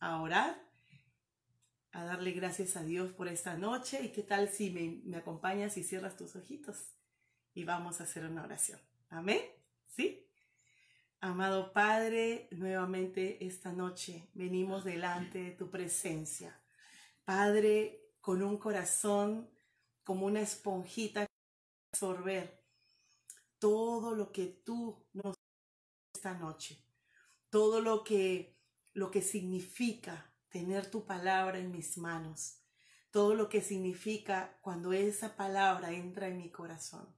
a orar, a darle gracias a Dios por esta noche. ¿Y qué tal si me, acompañas y cierras tus ojitos? Y vamos a hacer una oración. Amén. ¿Sí? Amado Padre, nuevamente esta noche venimos delante de tu presencia. Padre, con un corazón como una esponjita absorber todo lo que tú nos esta noche, todo lo que lo que significa tener tu palabra en mis manos, todo lo que significa cuando esa palabra entra en mi corazón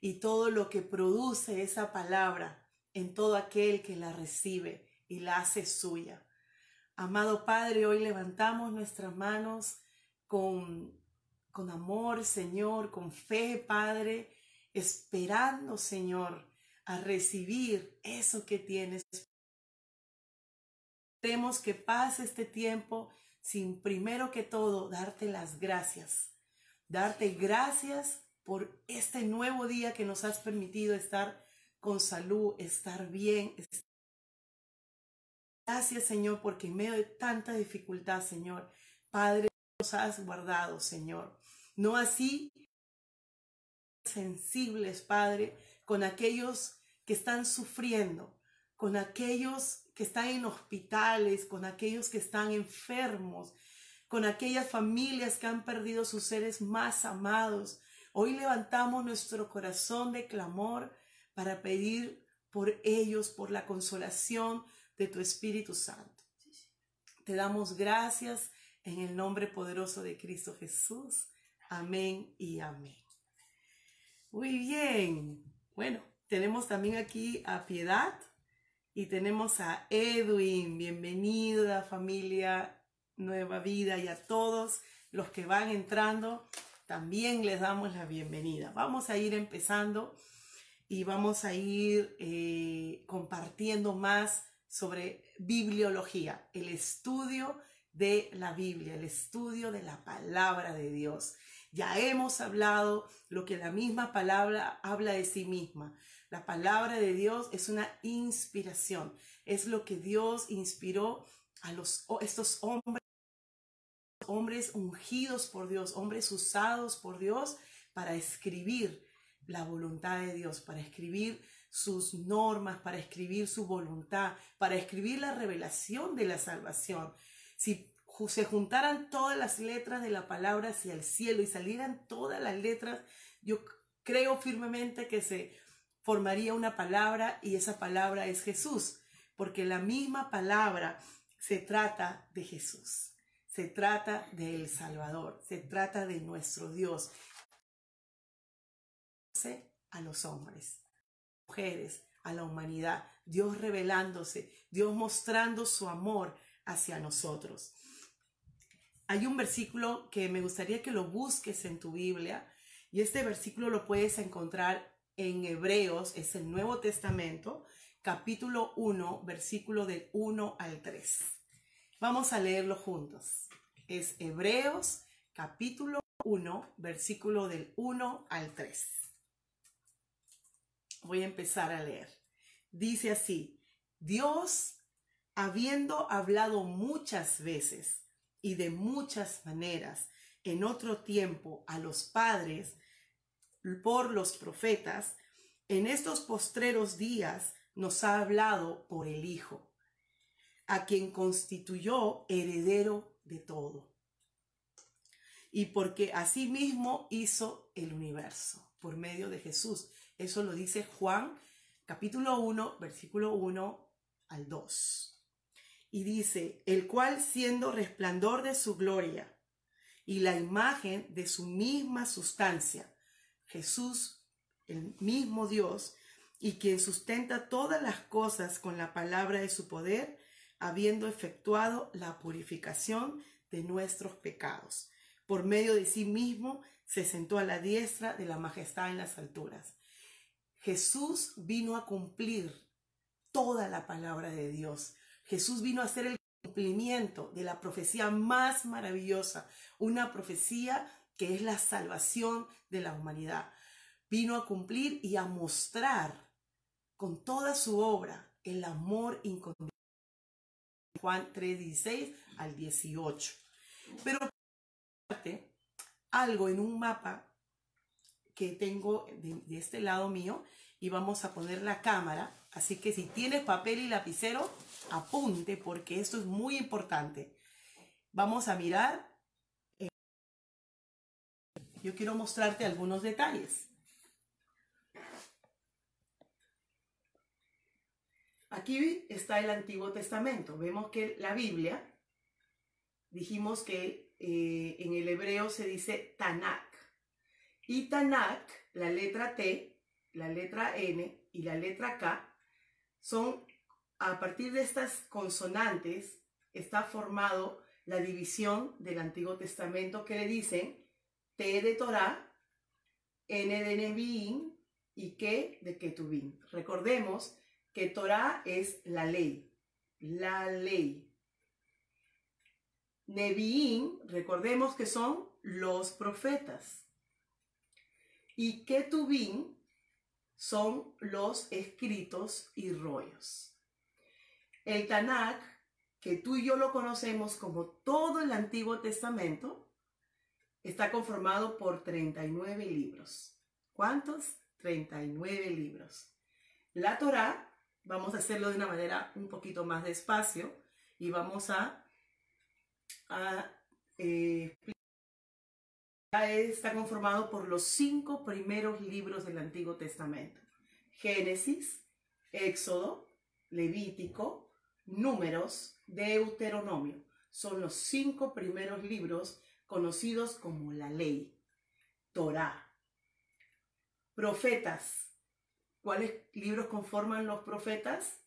y todo lo que produce esa palabra en todo aquel que la recibe y la hace suya. Amado Padre, hoy levantamos nuestras manos con, con amor, Señor, con fe, Padre, esperando, Señor, a recibir eso que tienes Queremos que pase este tiempo sin primero que todo darte las gracias. Darte gracias por este nuevo día que nos has permitido estar con salud, estar bien. Gracias Señor porque en medio de tanta dificultad, Señor, Padre, nos has guardado, Señor. No así sensibles, Padre, con aquellos que están sufriendo, con aquellos que están en hospitales, con aquellos que están enfermos, con aquellas familias que han perdido sus seres más amados. Hoy levantamos nuestro corazón de clamor para pedir por ellos, por la consolación de tu Espíritu Santo. Te damos gracias en el nombre poderoso de Cristo Jesús. Amén y amén. Muy bien. Bueno, tenemos también aquí a Piedad. Y tenemos a Edwin, bienvenida familia Nueva Vida y a todos los que van entrando, también les damos la bienvenida. Vamos a ir empezando y vamos a ir eh, compartiendo más sobre bibliología, el estudio de la Biblia, el estudio de la palabra de Dios. Ya hemos hablado lo que la misma palabra habla de sí misma. La palabra de Dios es una inspiración, es lo que Dios inspiró a los, estos hombres, hombres ungidos por Dios, hombres usados por Dios para escribir la voluntad de Dios, para escribir sus normas, para escribir su voluntad, para escribir la revelación de la salvación. Si se juntaran todas las letras de la palabra hacia el cielo y salieran todas las letras, yo creo firmemente que se formaría una palabra y esa palabra es Jesús, porque la misma palabra se trata de Jesús, se trata del Salvador, se trata de nuestro Dios. A los hombres, mujeres, a la humanidad, Dios revelándose, Dios mostrando su amor hacia nosotros. Hay un versículo que me gustaría que lo busques en tu Biblia y este versículo lo puedes encontrar en Hebreos, es el Nuevo Testamento, capítulo 1, versículo del 1 al 3. Vamos a leerlo juntos. Es Hebreos, capítulo 1, versículo del 1 al 3. Voy a empezar a leer. Dice así, Dios, habiendo hablado muchas veces y de muchas maneras en otro tiempo a los padres, por los profetas, en estos postreros días nos ha hablado por el Hijo, a quien constituyó heredero de todo. Y porque asimismo hizo el universo por medio de Jesús. Eso lo dice Juan capítulo 1, versículo 1 al 2. Y dice, el cual siendo resplandor de su gloria y la imagen de su misma sustancia, Jesús, el mismo Dios, y quien sustenta todas las cosas con la palabra de su poder, habiendo efectuado la purificación de nuestros pecados. Por medio de sí mismo se sentó a la diestra de la majestad en las alturas. Jesús vino a cumplir toda la palabra de Dios. Jesús vino a hacer el cumplimiento de la profecía más maravillosa, una profecía que es la salvación de la humanidad. Vino a cumplir y a mostrar con toda su obra el amor incondicional. Juan 3:16 al 18. Pero algo en un mapa que tengo de, de, este lado mío y vamos a poner la cámara. Así que si tienes papel y lapicero, apunte porque esto es muy importante. Vamos a mirar. Yo quiero mostrarte algunos detalles. Aquí está el Antiguo Testamento. Vemos que la Biblia, dijimos que eh, en el hebreo se dice Tanakh. Y Tanakh, la letra T, la letra N y la letra K, son, a partir de estas consonantes, está formado la división del Antiguo Testamento que le dicen T de Torah, N de Nevi'im y K de Ketubim. Recordemos que Torah es la ley, la ley. Nevi'im, recordemos que son los profetas. Y Ketubim son los escritos y rollos. El Tanakh, que tú y yo lo conocemos como todo el Antiguo Testamento, está conformado por 39 libros. ¿Cuántos? 39 libros. La Torah Vamos a hacerlo de una manera un poquito más despacio y vamos a, eh, está conformado por los cinco primeros libros del Antiguo Testamento. Génesis, Éxodo, Levítico, Números, Deuteronomio. Son los cinco primeros libros conocidos como la ley, Torah. Profetas, ¿Cuáles libros conforman los profetas?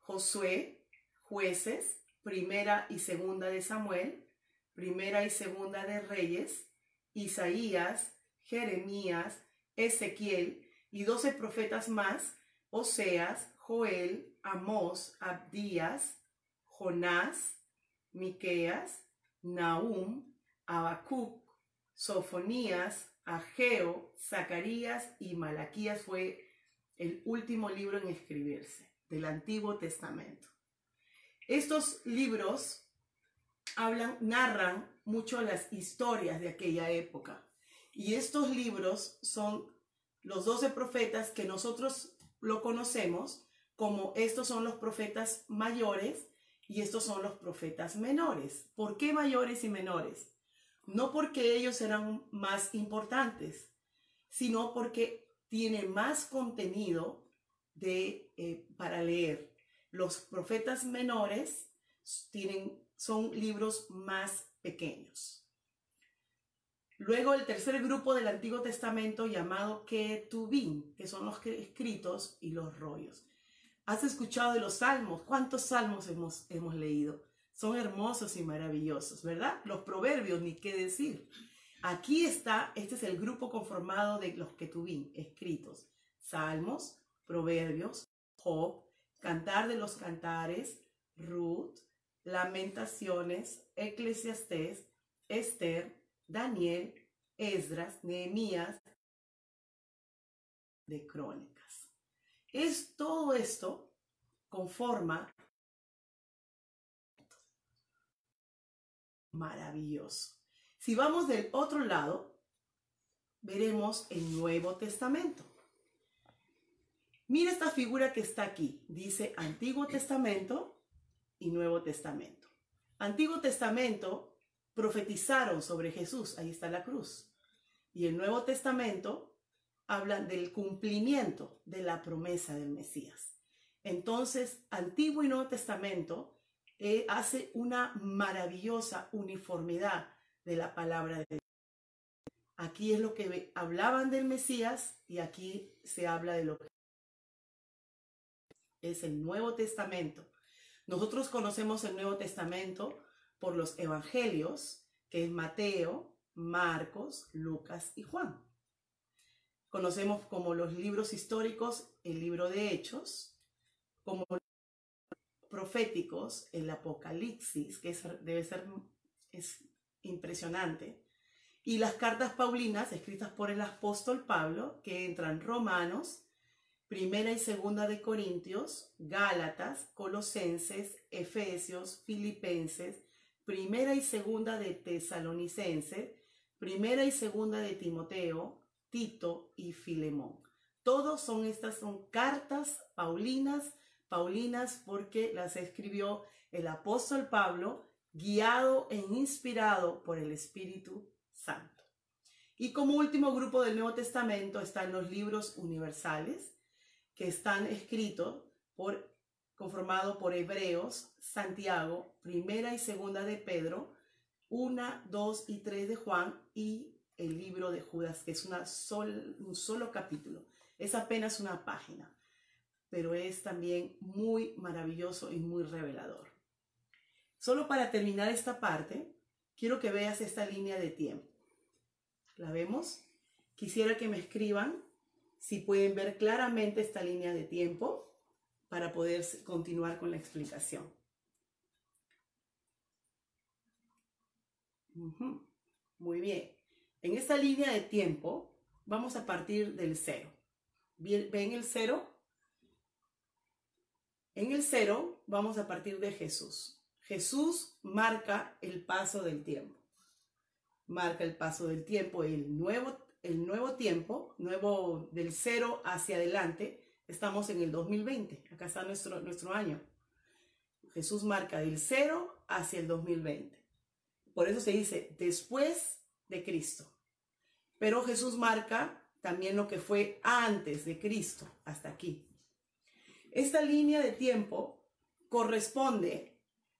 Josué, jueces, primera y segunda de Samuel, primera y segunda de Reyes, Isaías, Jeremías, Ezequiel y doce profetas más, Oseas, Joel, Amós, Abdías, Jonás, Miqueas, Nahum, Habacuc, Sofonías, Ageo, Zacarías y Malaquías fue el último libro en escribirse del Antiguo Testamento. Estos libros hablan, narran mucho las historias de aquella época. Y estos libros son los doce profetas que nosotros lo conocemos como estos son los profetas mayores y estos son los profetas menores. ¿Por qué mayores y menores? No porque ellos eran más importantes, sino porque tiene más contenido de, eh, para leer. Los profetas menores tienen, son libros más pequeños. Luego el tercer grupo del Antiguo Testamento llamado Ketubim, que son los escritos y los rollos. ¿Has escuchado de los salmos? ¿Cuántos salmos hemos, hemos leído? Son hermosos y maravillosos, ¿verdad? Los proverbios, ni qué decir. Aquí está, este es el grupo conformado de los que tuví escritos. Salmos, Proverbios, Job, Cantar de los Cantares, Ruth, Lamentaciones, Eclesiastés, Esther, Daniel, Esdras, Nehemías, de Crónicas. Es todo esto conforma maravilloso. Si vamos del otro lado, veremos el Nuevo Testamento. Mira esta figura que está aquí. Dice Antiguo Testamento y Nuevo Testamento. Antiguo Testamento profetizaron sobre Jesús, ahí está la cruz. Y el Nuevo Testamento habla del cumplimiento de la promesa del Mesías. Entonces, Antiguo y Nuevo Testamento eh, hace una maravillosa uniformidad de la palabra de Dios. Aquí es lo que hablaban del Mesías y aquí se habla de lo que es el Nuevo Testamento, Nosotros conocemos el Nuevo Testamento por los evangelios, que es Mateo, Marcos, Lucas y Juan. Conocemos como los libros históricos el libro de Hechos, como proféticos el Apocalipsis, que debe ser es impresionante, y las cartas paulinas escritas por el apóstol Pablo, que entran Romanos, Primera y Segunda de Corintios, Gálatas, Colosenses, Efesios, Filipenses, Primera y Segunda de Tesalonicenses, Primera y Segunda de Timoteo, Tito y Filemón. Todos son estas son cartas paulinas, paulinas porque las escribió el apóstol Pablo, guiado e inspirado por el Espíritu Santo. Y como último grupo del Nuevo Testamento están los libros universales, que están escritos por conformado por Hebreos, Santiago, Primera y Segunda de Pedro, una, dos y tres de Juan y el libro de Judas, que es una un solo capítulo. Es apenas una página, pero es también muy maravilloso y muy revelador. Solo para terminar esta parte, quiero que veas esta línea de tiempo. ¿La vemos? Quisiera que me escriban si pueden ver claramente esta línea de tiempo para poder continuar con la explicación. Muy bien. En esta línea de tiempo vamos a partir del cero. ¿Ven el cero? En el cero vamos a partir de Jesús. Jesús marca el paso del tiempo. Marca el paso del tiempo, el nuevo, el nuevo tiempo, nuevo del cero hacia adelante. Estamos en el 2020. Acá está nuestro, nuestro año. Jesús marca del cero hacia el 2020. Por eso se dice después de Cristo. Pero Jesús marca también lo que fue antes de Cristo, hasta aquí. Esta línea de tiempo corresponde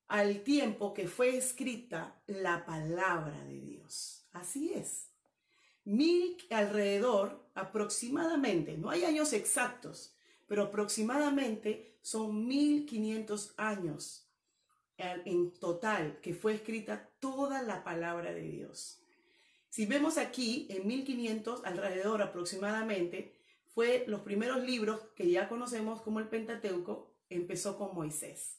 al tiempo que fue escrita la palabra de Dios. Así es. Mil alrededor, aproximadamente, no hay años exactos, pero aproximadamente son 1500 años en total que fue escrita toda la palabra de Dios. Si vemos aquí, en 1500, alrededor aproximadamente, fue los primeros libros que ya conocemos como el Pentateuco, empezó con Moisés.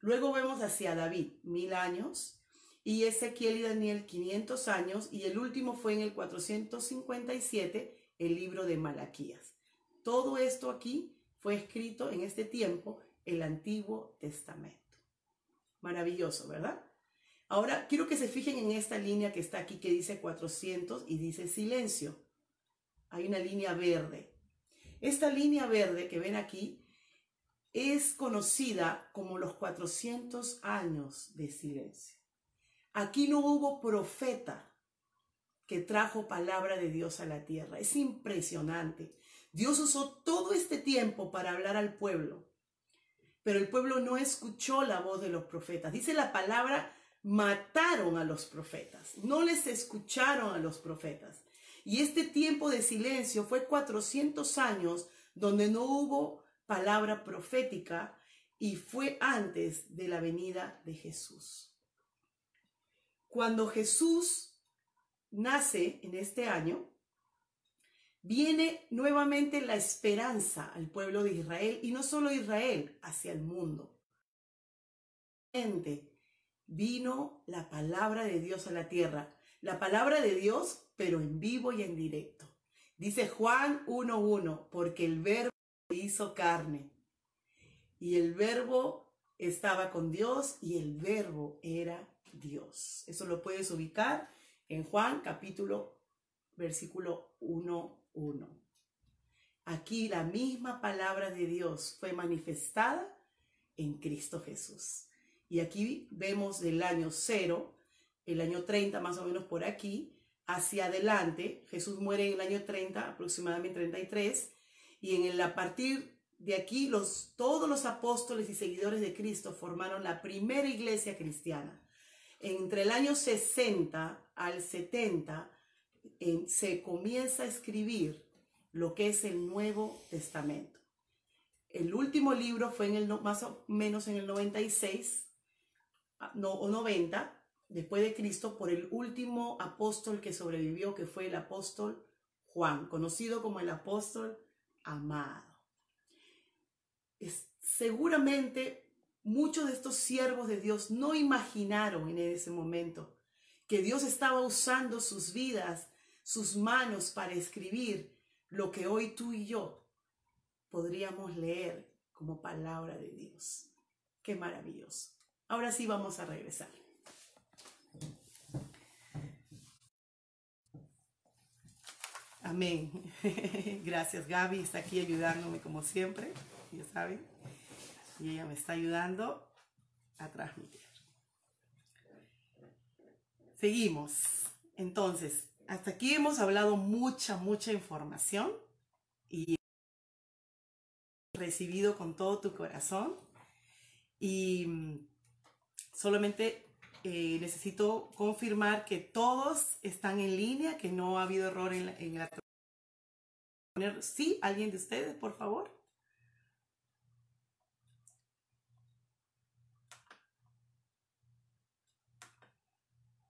Luego vemos hacia David, mil años, y Ezequiel y Daniel, 500 años, y el último fue en el 457, el libro de Malaquías. Todo esto aquí fue escrito en este tiempo, el Antiguo Testamento. Maravilloso, ¿verdad? Ahora quiero que se fijen en esta línea que está aquí que dice 400 y dice silencio. Hay una línea verde. Esta línea verde que ven aquí es conocida como los 400 años de silencio. Aquí no hubo profeta que trajo palabra de Dios a la tierra. Es impresionante. Dios usó todo este tiempo para hablar al pueblo, pero el pueblo no escuchó la voz de los profetas. Dice la palabra mataron a los profetas, no les escucharon a los profetas. Y este tiempo de silencio fue 400 años donde no hubo palabra profética y fue antes de la venida de Jesús. Cuando Jesús nace en este año, viene nuevamente la esperanza al pueblo de Israel y no solo Israel, hacia el mundo vino la palabra de Dios a la tierra. La palabra de Dios, pero en vivo y en directo. Dice Juan 1.1, porque el verbo hizo carne. Y el verbo estaba con Dios y el verbo era Dios. Eso lo puedes ubicar en Juan capítulo versículo 1.1. Aquí la misma palabra de Dios fue manifestada en Cristo Jesús. Y aquí vemos del año 0, el año 30 más o menos por aquí, hacia adelante. Jesús muere en el año 30, aproximadamente 33, y en el, a partir de aquí los, todos los apóstoles y seguidores de Cristo formaron la primera iglesia cristiana. Entre el año 60 al 70 se comienza a escribir lo que es el Nuevo Testamento. el último libro fue en el, más o menos en el 96 ah, no, o 90 después de Cristo por el último apóstol que sobrevivió, que fue el apóstol Juan, conocido como el apóstol amado. Es, seguramente muchos de estos siervos de Dios no imaginaron en ese momento que Dios estaba usando sus vidas, sus manos para escribir lo que hoy tú y yo podríamos leer como palabra de Dios. Qué maravilloso. Ahora sí vamos a regresar. Amén. Gracias Gaby, está aquí ayudándome como siempre, ya saben. Y ella me está ayudando a transmitir. Seguimos. Entonces, hasta aquí hemos hablado mucha, mucha información y recibido con todo tu corazón. Y mm, solamente eh, necesito confirmar que todos están en línea, que no ha habido error en la, en la... Sí, alguien de ustedes, por favor.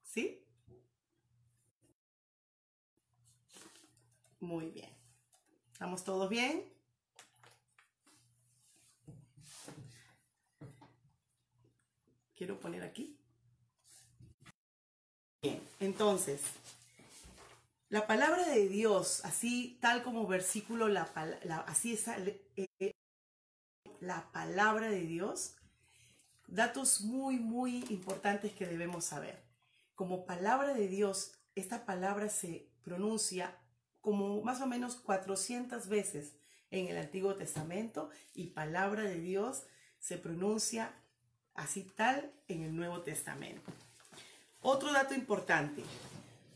¿Sí? Muy bien. ¿Estamos todos bien? Quiero poner aquí. Bien, entonces, la palabra de Dios, así tal como versículo, la, así es eh, la palabra de Dios, datos muy, muy importantes que debemos saber. Como palabra de Dios, esta palabra se pronuncia como más o menos 400 veces en el Antiguo Testamento y palabra de Dios se pronuncia así tal en el Nuevo Testamento. Otro dato importante.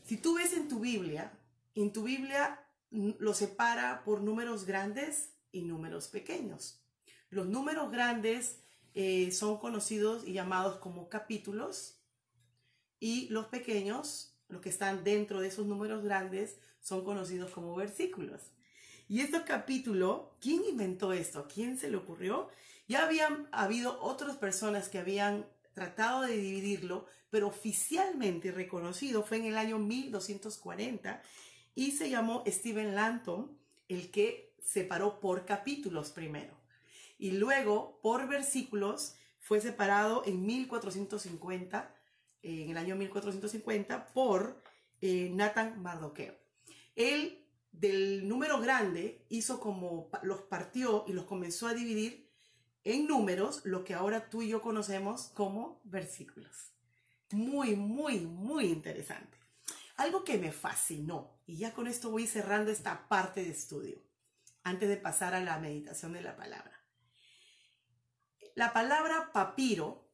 Si tú ves en tu Biblia, en tu Biblia lo separa por números grandes y números pequeños. Los números grandes eh, son conocidos y llamados como capítulos y los pequeños, los que están dentro de esos números grandes, son conocidos como versículos. Y este capítulo, ¿quién inventó esto? ¿Quién se le ocurrió? Ya habían habido otras personas que habían tratado de dividirlo, pero oficialmente reconocido fue en el año 1240 y se llamó Stephen Lanton el que separó por capítulos primero. Y luego por versículos fue separado en 1450, en el año 1450, por eh, Nathan Mardoqueo. Él del número grande hizo como los partió y los comenzó a dividir en números lo que ahora tú y yo conocemos como versículos. Muy, muy, muy interesante. Algo que me fascinó, y ya con esto voy cerrando esta parte de estudio, antes de pasar a la meditación de la palabra. La palabra papiro,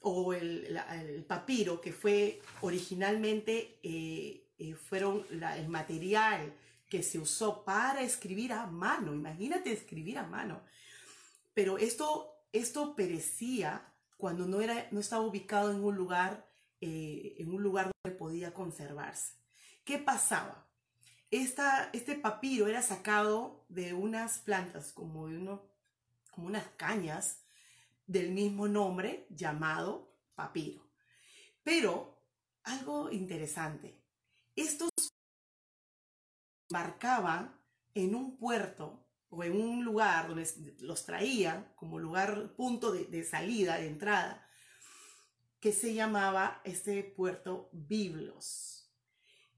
o el, papiro, que fue originalmente, eh, eh, fueron el material que se usó para escribir a mano. Imagínate escribir a mano pero esto, esto perecía cuando no, era, no estaba ubicado en un lugar, eh, en un lugar donde podía conservarse. ¿Qué pasaba? Esta, este papiro era sacado de unas plantas, como, de uno, como unas cañas del mismo nombre llamado papiro. Pero algo interesante, estos marcaban en un puerto o en un lugar donde los traía como lugar, punto de, salida, de entrada, que se llamaba este puerto Biblos.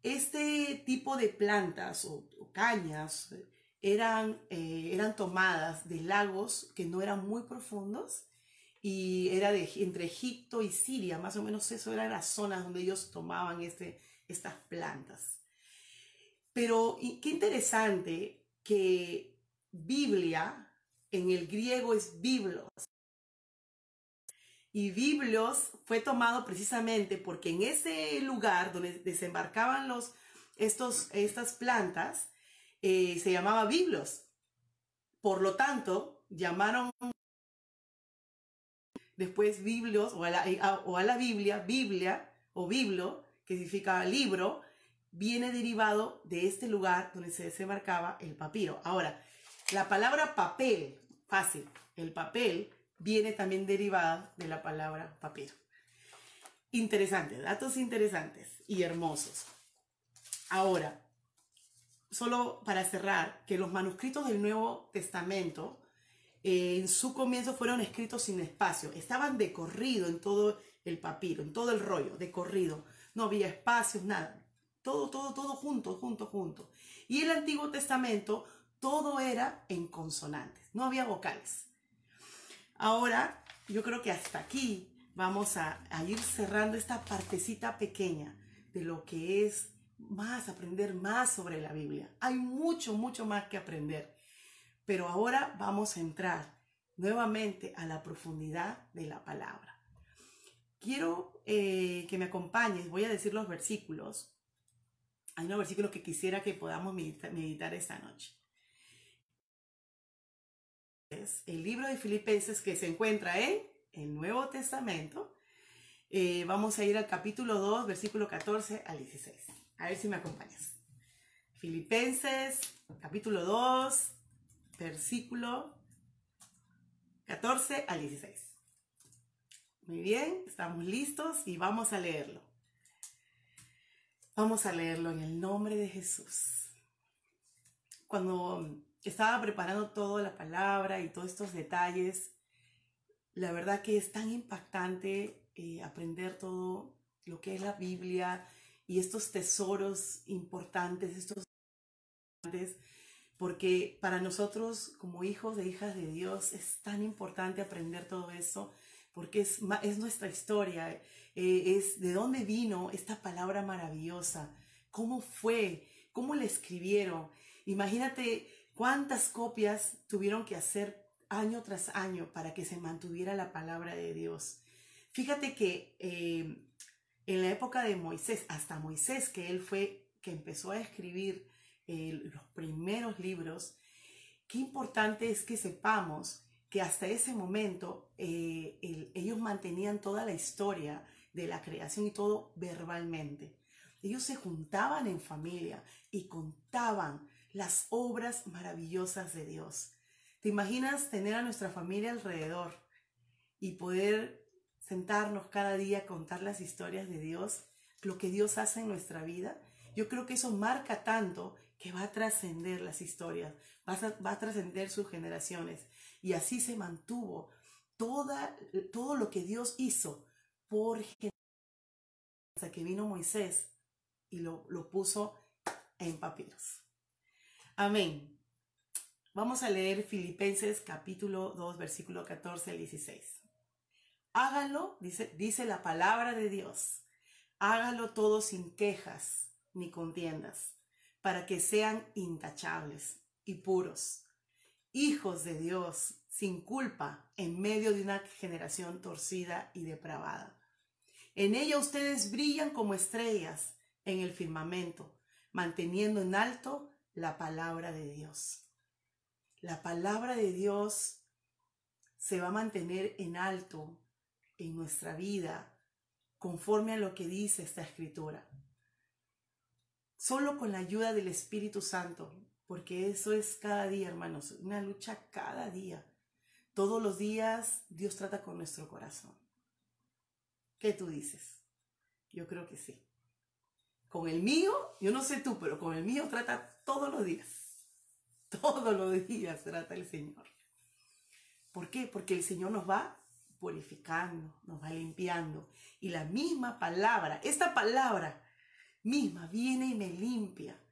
Este tipo de plantas o, cañas eran, eh, eran tomadas de lagos que no eran muy profundos y era de, entre Egipto y Siria, más o menos eso eran las zonas donde ellos tomaban este, estas plantas. Pero qué interesante que Biblia en el griego es biblos. Y biblos fue tomado precisamente porque en ese lugar donde desembarcaban los, estos, estas plantas eh, se llamaba biblos. Por lo tanto, llamaron después biblos o a la, o a la Biblia, Biblia o biblo, que significa libro, viene derivado de este lugar donde se desembarcaba el papiro. Ahora, la palabra papel Fácil. El papel viene también derivada de la palabra papiro. Interesante, datos interesantes y hermosos. Ahora, solo para cerrar, que los manuscritos del Nuevo Testamento eh, en su comienzo fueron escritos sin espacio, estaban de corrido en todo el papiro, en todo el rollo, de corrido. No había espacios, nada. Todo, todo, todo junto, junto, junto. Y el Antiguo Testamento, todo era en consonantes, no había vocales. Ahora, yo creo que hasta aquí vamos a, ir cerrando esta partecita pequeña de lo que es más, aprender más sobre la Biblia. Hay mucho, mucho más que aprender. Pero ahora vamos a entrar nuevamente a la profundidad de la palabra. Quiero eh, que me acompañes, voy a decir los versículos. Hay unos versículos que quisiera que podamos meditar, esta noche. El libro de Filipenses que se encuentra en el Nuevo Testamento. Eh, vamos a ir al capítulo 2, versículo 14 al 16. A ver si me acompañas. Filipenses, capítulo 2, versículo 14 al 16. Muy bien, estamos listos y vamos a leerlo. Vamos a leerlo en el nombre de Jesús. Cuando estaba preparando toda la palabra y todos estos detalles, la verdad que es tan impactante eh, aprender todo lo que es la Biblia, y estos tesoros importantes, estos porque para nosotros como hijos e hijas de Dios es tan importante aprender todo eso, porque es, es nuestra historia, eh, es de dónde vino esta palabra maravillosa, cómo fue, cómo la escribieron. Imagínate cuántas copias tuvieron que hacer año tras año para que se mantuviera la palabra de Dios. Fíjate que eh, en la época de Moisés, hasta Moisés, que él fue que empezó a escribir eh, los primeros libros, qué importante es que sepamos que hasta ese momento eh, ellos mantenían toda la historia de la creación y todo verbalmente. Ellos se juntaban en familia y contaban las obras maravillosas de Dios. ¿Te imaginas tener a nuestra familia alrededor y poder sentarnos cada día a contar las historias de Dios, lo que Dios hace en nuestra vida, yo creo que eso marca tanto que va a trascender las historias, va a, trascender sus generaciones. Y así se mantuvo toda, todo lo que Dios hizo por hasta que vino Moisés y lo, lo puso en papiros. Amén. Vamos a leer Filipenses capítulo 2, versículo 14 al 16. Hágalo, dice, dice la palabra de Dios, hágalo todo sin quejas ni contiendas, para que sean intachables y puros, hijos de Dios, sin culpa, en medio de una generación torcida y depravada. En ella ustedes brillan como estrellas en el firmamento, manteniendo en alto la palabra de Dios. La palabra de Dios se va a mantener en alto en nuestra vida conforme a lo que dice esta escritura. Solo con la ayuda del Espíritu Santo, porque eso es cada día, hermanos, una lucha cada día. Todos los días Dios trata con nuestro corazón. ¿Qué tú dices? Yo creo que sí. Con el mío, yo no sé tú, pero con el mío trata todos los días. Todos los días trata el Señor. ¿Por qué? Porque el Señor nos va purificando, nos va limpiando. Y la misma palabra, esta palabra misma viene y me limpia,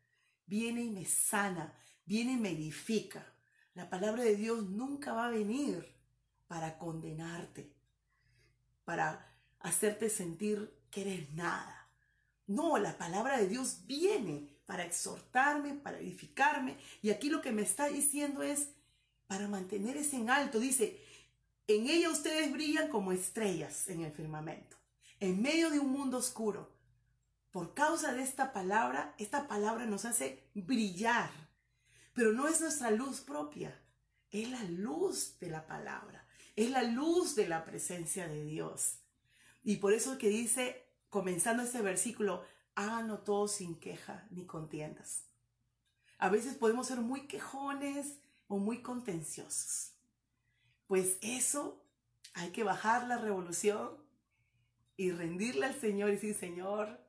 viene y me sana, viene y me edifica. La palabra de Dios nunca va a venir para condenarte, para hacerte sentir que eres nada. No, la palabra de Dios viene para exhortarme, para edificarme. Y aquí lo que me está diciendo es para mantener ese en alto. Dice, en ella ustedes brillan como estrellas en el firmamento, en medio de un mundo oscuro. Por causa de esta palabra, esta palabra nos hace brillar, pero no es nuestra luz propia, es la luz de la palabra, es la luz de la presencia de Dios. Y por eso que dice, comenzando este versículo, háganlo todo sin queja ni contiendas. A veces podemos ser muy quejones o muy contenciosos. Pues eso hay que bajar la revolución y rendirle al Señor y decir, Señor,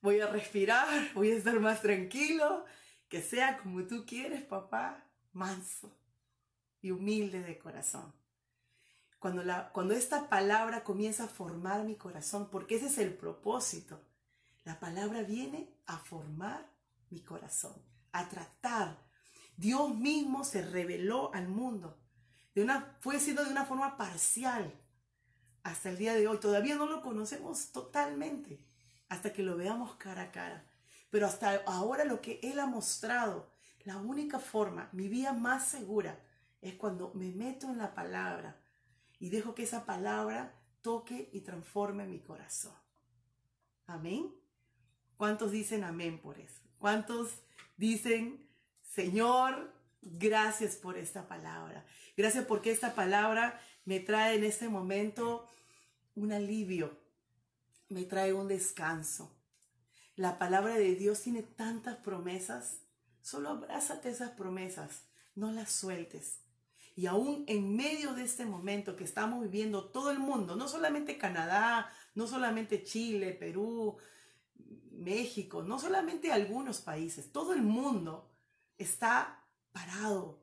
voy a respirar, voy a estar más tranquilo, que sea como tú quieres, papá, manso y humilde de corazón. Cuando, la, cuando esta palabra comienza a formar mi corazón, porque ese es el propósito, la palabra viene a formar mi corazón, a tratar. Dios mismo se reveló al mundo. De una, fue siendo de una forma parcial hasta el día de hoy. Todavía no lo conocemos totalmente hasta que lo veamos cara a cara. Pero hasta ahora lo que Él ha mostrado, la única forma, mi vía más segura, es cuando me meto en la palabra y dejo que esa palabra toque y transforme mi corazón. Amén. ¿Cuántos dicen amén por eso? ¿Cuántos dicen, Señor, gracias por esta palabra? Gracias porque esta palabra me trae en este momento un alivio, me trae un descanso. La palabra de Dios tiene tantas promesas. Solo abrázate esas promesas, no las sueltes. Y aún en medio de este momento que estamos viviendo todo el mundo, no solamente Canadá, no solamente Chile, Perú, México, no solamente algunos países, todo el mundo está parado.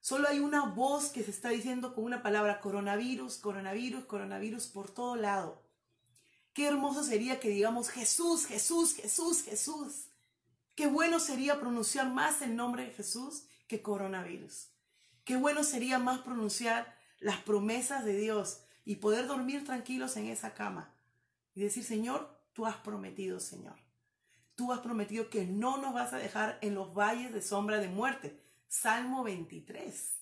Solo hay una voz que se está diciendo con una palabra coronavirus, coronavirus, coronavirus por todo lado. Qué hermoso sería que digamos Jesús, Jesús, Jesús, Jesús. Qué bueno sería pronunciar más el nombre de Jesús que coronavirus. Qué bueno sería más pronunciar las promesas de Dios y poder dormir tranquilos en esa cama y decir, Señor, tú has prometido, Señor. Tú has prometido que no nos vas a dejar en los valles de sombra de muerte. Salmo 23.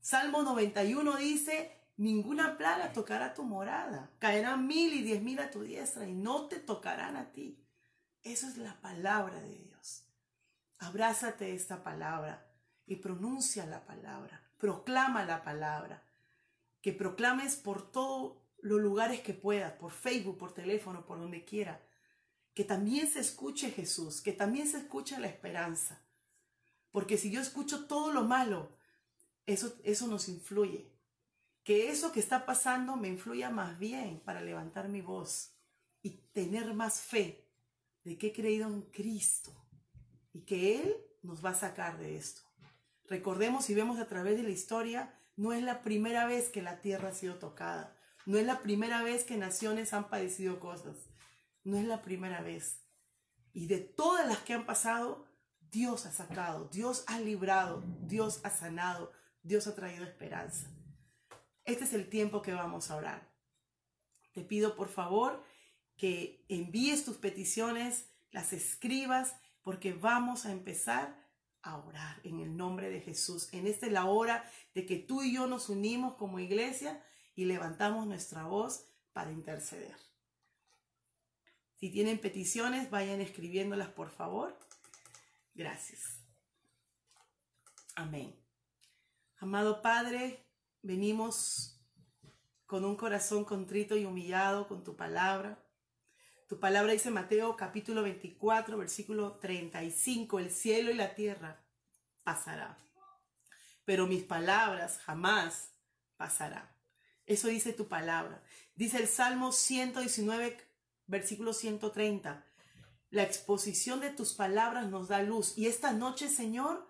Salmo 91 dice, ninguna plaga tocará tu morada. Caerán mil y diez mil a tu diestra y no te tocarán a ti. Eso es la palabra de Dios. Abrázate esta palabra y pronuncia la palabra, proclama la palabra, que proclames por todos los lugares que puedas, por Facebook, por teléfono, por donde quiera, que también se escuche Jesús, que también se escuche la esperanza. Porque si yo escucho todo lo malo, eso, eso nos influye. Que eso que está pasando me influya más bien para levantar mi voz y tener más fe de que he creído en Cristo y que Él nos va a sacar de esto. Recordemos y vemos a través de la historia, no es la primera vez que la tierra ha sido tocada, no es la primera vez que naciones han padecido cosas, no es la primera vez. Y de todas las que han pasado, Dios ha sacado, Dios ha librado, Dios ha sanado, Dios ha traído esperanza. Este es el tiempo que vamos a orar. Te pido por favor que envíes tus peticiones, las escribas, porque vamos a empezar a orar en el nombre de Jesús. En esta es la hora de que tú y yo nos unimos como iglesia y levantamos nuestra voz para interceder. Si tienen peticiones, vayan escribiéndolas por favor. Gracias. Amén. Amado Padre, venimos con un corazón contrito y humillado con tu palabra. Tu palabra dice Mateo capítulo 24, versículo 35, el cielo y la tierra pasará, pero mis palabras jamás pasarán. Eso dice tu palabra. Dice el Salmo 119, versículo 130. La exposición de tus palabras nos da luz. Y esta noche, Señor,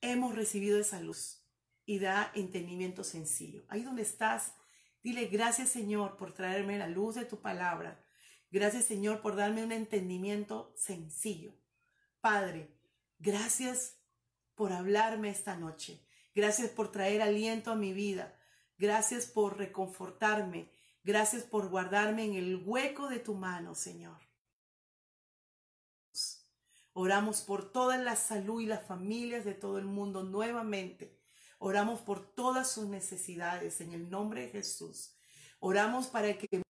hemos recibido esa luz y da entendimiento sencillo. Ahí donde estás, dile gracias, Señor, por traerme la luz de tu palabra Gracias Señor por darme un entendimiento sencillo. Padre, gracias por hablarme esta noche. Gracias por traer aliento a mi vida. Gracias por reconfortarme. Gracias por guardarme en el hueco de tu mano, Señor. Oramos por toda la salud y las familias de todo el mundo nuevamente. Oramos por todas sus necesidades en el nombre de Jesús. Oramos para que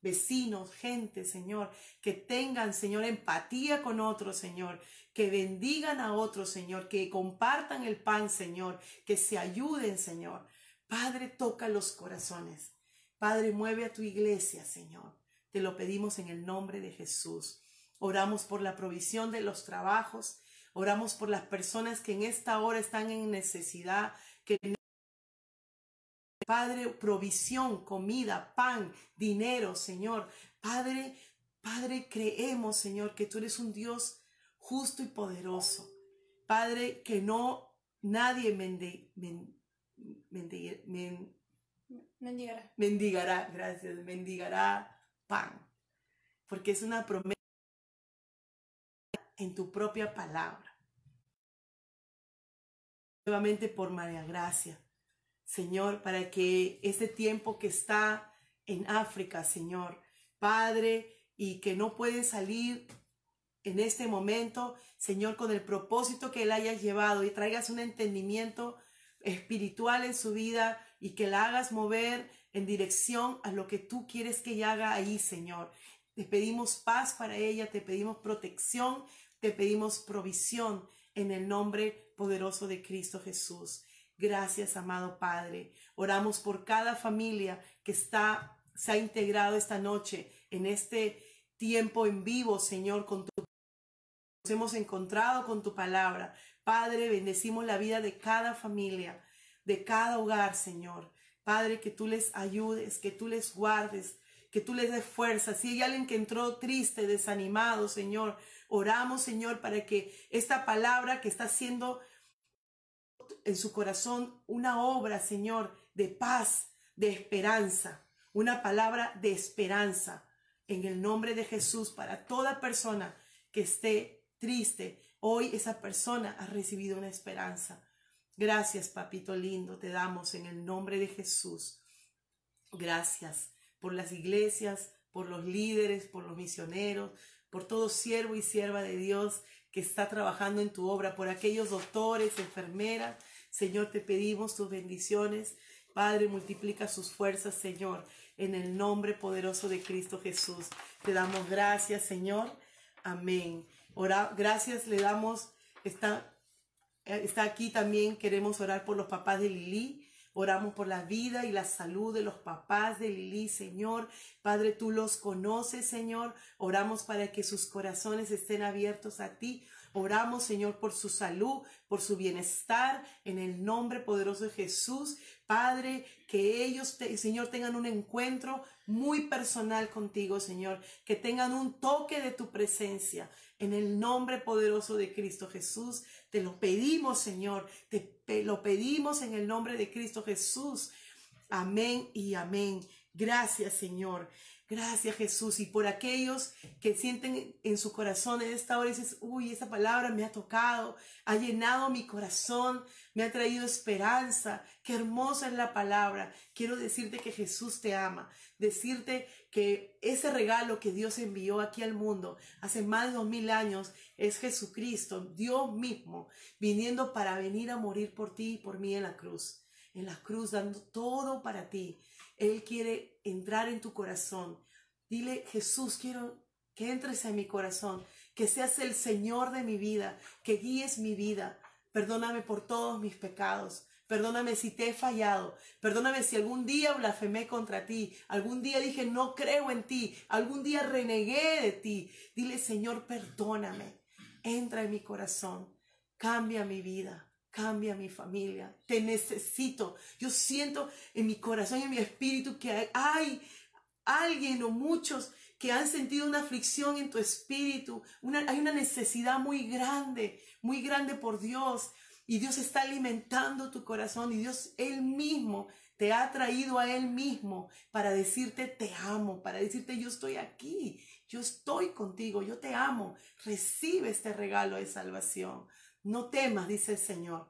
vecinos, gente, Señor, que tengan, Señor, empatía con otros, Señor, que bendigan a otros, Señor, que compartan el pan, Señor, que se ayuden, Señor. Padre, toca los corazones. Padre, mueve a tu iglesia, Señor. Te lo pedimos en el nombre de Jesús. Oramos por la provisión de los trabajos. Oramos por las personas que en esta hora están en necesidad, que Padre, provisión, comida, pan, dinero, Señor. Padre, Padre, creemos, Señor, que tú eres un Dios justo y poderoso. Padre, que no nadie mendigará. Mendigará, gracias, mendigará pan. Porque es una promesa en tu propia palabra. Nuevamente por María Gracia, Señor, para que este tiempo que está en África, Señor, Padre, y que no puede salir en este momento, Señor, con el propósito que Él haya llevado y traigas un entendimiento espiritual en su vida y que la hagas mover en dirección a lo que tú quieres que ella haga ahí, Señor. Te pedimos paz para ella, te pedimos protección, te pedimos provisión en el nombre poderoso de Cristo Jesús. Gracias, amado Padre. Oramos por cada familia que está se ha integrado esta noche en este tiempo en vivo, Señor, con tu nos hemos encontrado con tu palabra. Padre, bendecimos la vida de cada familia, de cada hogar, Señor. Padre, que tú les ayudes, que tú les guardes, que tú les des fuerza. Si hay alguien que entró triste, desanimado, Señor, oramos, Señor, para que esta palabra que está haciendo en su corazón una obra, Señor, de paz, de esperanza, una palabra de esperanza en el nombre de Jesús para toda persona que esté triste. Hoy esa persona ha recibido una esperanza. Gracias, papito lindo, te damos en el nombre de Jesús. Gracias por las iglesias, por los líderes, por los misioneros, por todo siervo y sierva de Dios está trabajando en tu obra, por aquellos doctores, enfermeras. Señor, te pedimos tus bendiciones. Padre, multiplica sus fuerzas, Señor en el nombre poderoso de Cristo Jesús. Te damos gracias, Señor. Amén. Ora, gracias le damos. Está, está aquí también. Queremos orar por los papás de Lili. Oramos por la vida y la salud de los papás de Lili, Señor. Padre, tú los conoces, Señor. Oramos para que sus corazones estén abiertos a ti. Oramos, Señor, por su salud, por su bienestar, en el nombre poderoso de Jesús. Padre, que ellos, Señor, tengan un encuentro muy personal contigo, Señor, que tengan un toque de tu presencia. En el nombre poderoso de Cristo Jesús, te lo pedimos, Señor, te lo pedimos en el nombre de Cristo Jesús. Amén y amén. Gracias, Señor. Gracias Jesús. Y por aquellos que sienten en su corazón en esta hora, dices, uy, esa palabra me ha tocado, ha llenado mi corazón, me ha traído esperanza. Qué hermosa es la palabra. Quiero decirte que Jesús te ama. Decirte que ese regalo que Dios envió aquí al mundo hace más de dos mil años es Jesucristo, Dios mismo, viniendo para venir a morir por ti y por mí en la cruz. En la cruz, dando todo para ti él quiere entrar en tu corazón. Dile, Jesús, quiero que entres en mi corazón, que seas el Señor de mi vida, que guíes mi vida. Perdóname por todos mis pecados. Perdóname si te he fallado. Perdóname si algún día blasfemé contra ti. Algún día dije no creo en ti. Algún día renegué de ti. Dile, Señor, perdóname. Entra en mi corazón. Cambia mi vida cambia mi familia, te necesito. Yo siento en mi corazón y en mi espíritu que hay, alguien o muchos que han sentido una aflicción en tu espíritu. hay una necesidad muy grande, muy grande por Dios. Y Dios está alimentando tu corazón y Dios Él mismo te ha traído a Él mismo para decirte te amo, para decirte yo estoy aquí, yo estoy contigo, yo te amo. Recibe este regalo de salvación. No temas, dice el Señor.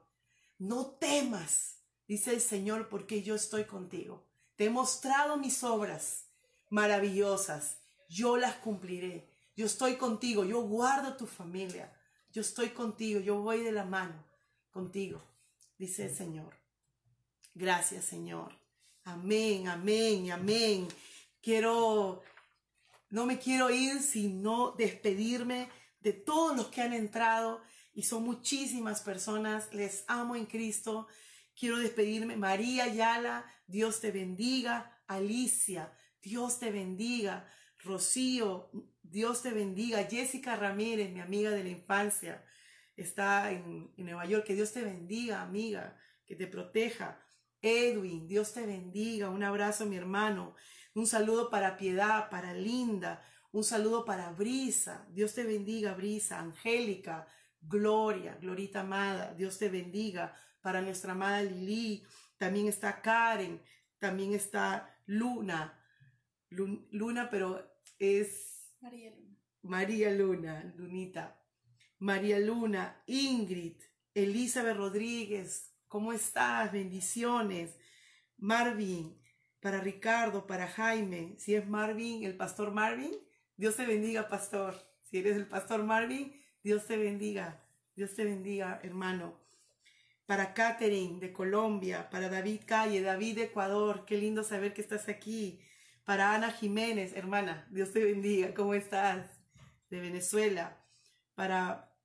No temas, dice el Señor, porque yo estoy contigo. Te he mostrado mis obras maravillosas. Yo las cumpliré. Yo estoy contigo. Yo guardo tu familia. Yo estoy contigo. Yo voy de la mano contigo, dice el Señor. Gracias, Señor. Amén, amén, amén. Quiero, no me quiero ir sino despedirme de todos los que han entrado y son muchísimas personas. Les amo en Cristo. Quiero despedirme. María Ayala, Dios te bendiga. Alicia, Dios te bendiga. Rocío, Dios te bendiga. Jessica Ramírez, mi amiga de la infancia. está en, en Nueva York. Que Dios te bendiga, amiga, que te proteja. Edwin, Dios te bendiga. Un abrazo, mi hermano. Un saludo para Piedad, para Linda. Un saludo para Brisa. Dios te bendiga, Brisa. Angélica, Gloria, Glorita amada. Dios te bendiga. Para nuestra amada Lili. También está Karen. También está Luna. Luna, pero es... María Luna. María Luna, Lunita. María Luna, Ingrid, Elizabeth Rodríguez, ¿cómo estás? Bendiciones. Marvin, para Ricardo, para Jaime. Si es Marvin, el pastor Marvin, Dios te bendiga, pastor. Si eres el pastor Marvin, Dios te bendiga. Dios te bendiga, hermano. Para Catherine de Colombia, para David Calle, David de Ecuador, qué lindo saber que estás aquí. Para Ana Jiménez, hermana, Dios te bendiga, ¿cómo estás? De Venezuela. Para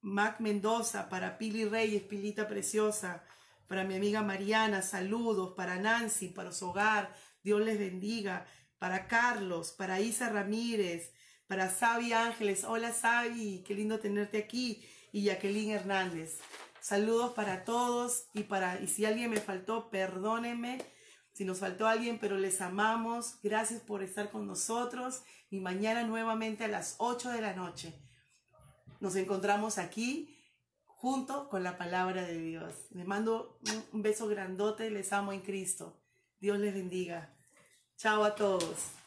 Mac Mendoza, para Pili Reyes, Pilita Preciosa. Para mi amiga Mariana, saludos. Para Nancy, para su hogar, Dios les bendiga. Para Carlos, para Isa Ramírez, para Sabi Ángeles. Hola Sabi, qué lindo tenerte aquí. Y Jacqueline Hernández. Saludos para todos y para y si alguien me faltó, perdónenme si nos faltó alguien, pero les amamos. Gracias por estar con nosotros y mañana nuevamente a las 8 de la noche nos encontramos aquí junto con la palabra de Dios. Les mando un beso grandote, les amo en Cristo. Dios les bendiga. Chao a todos.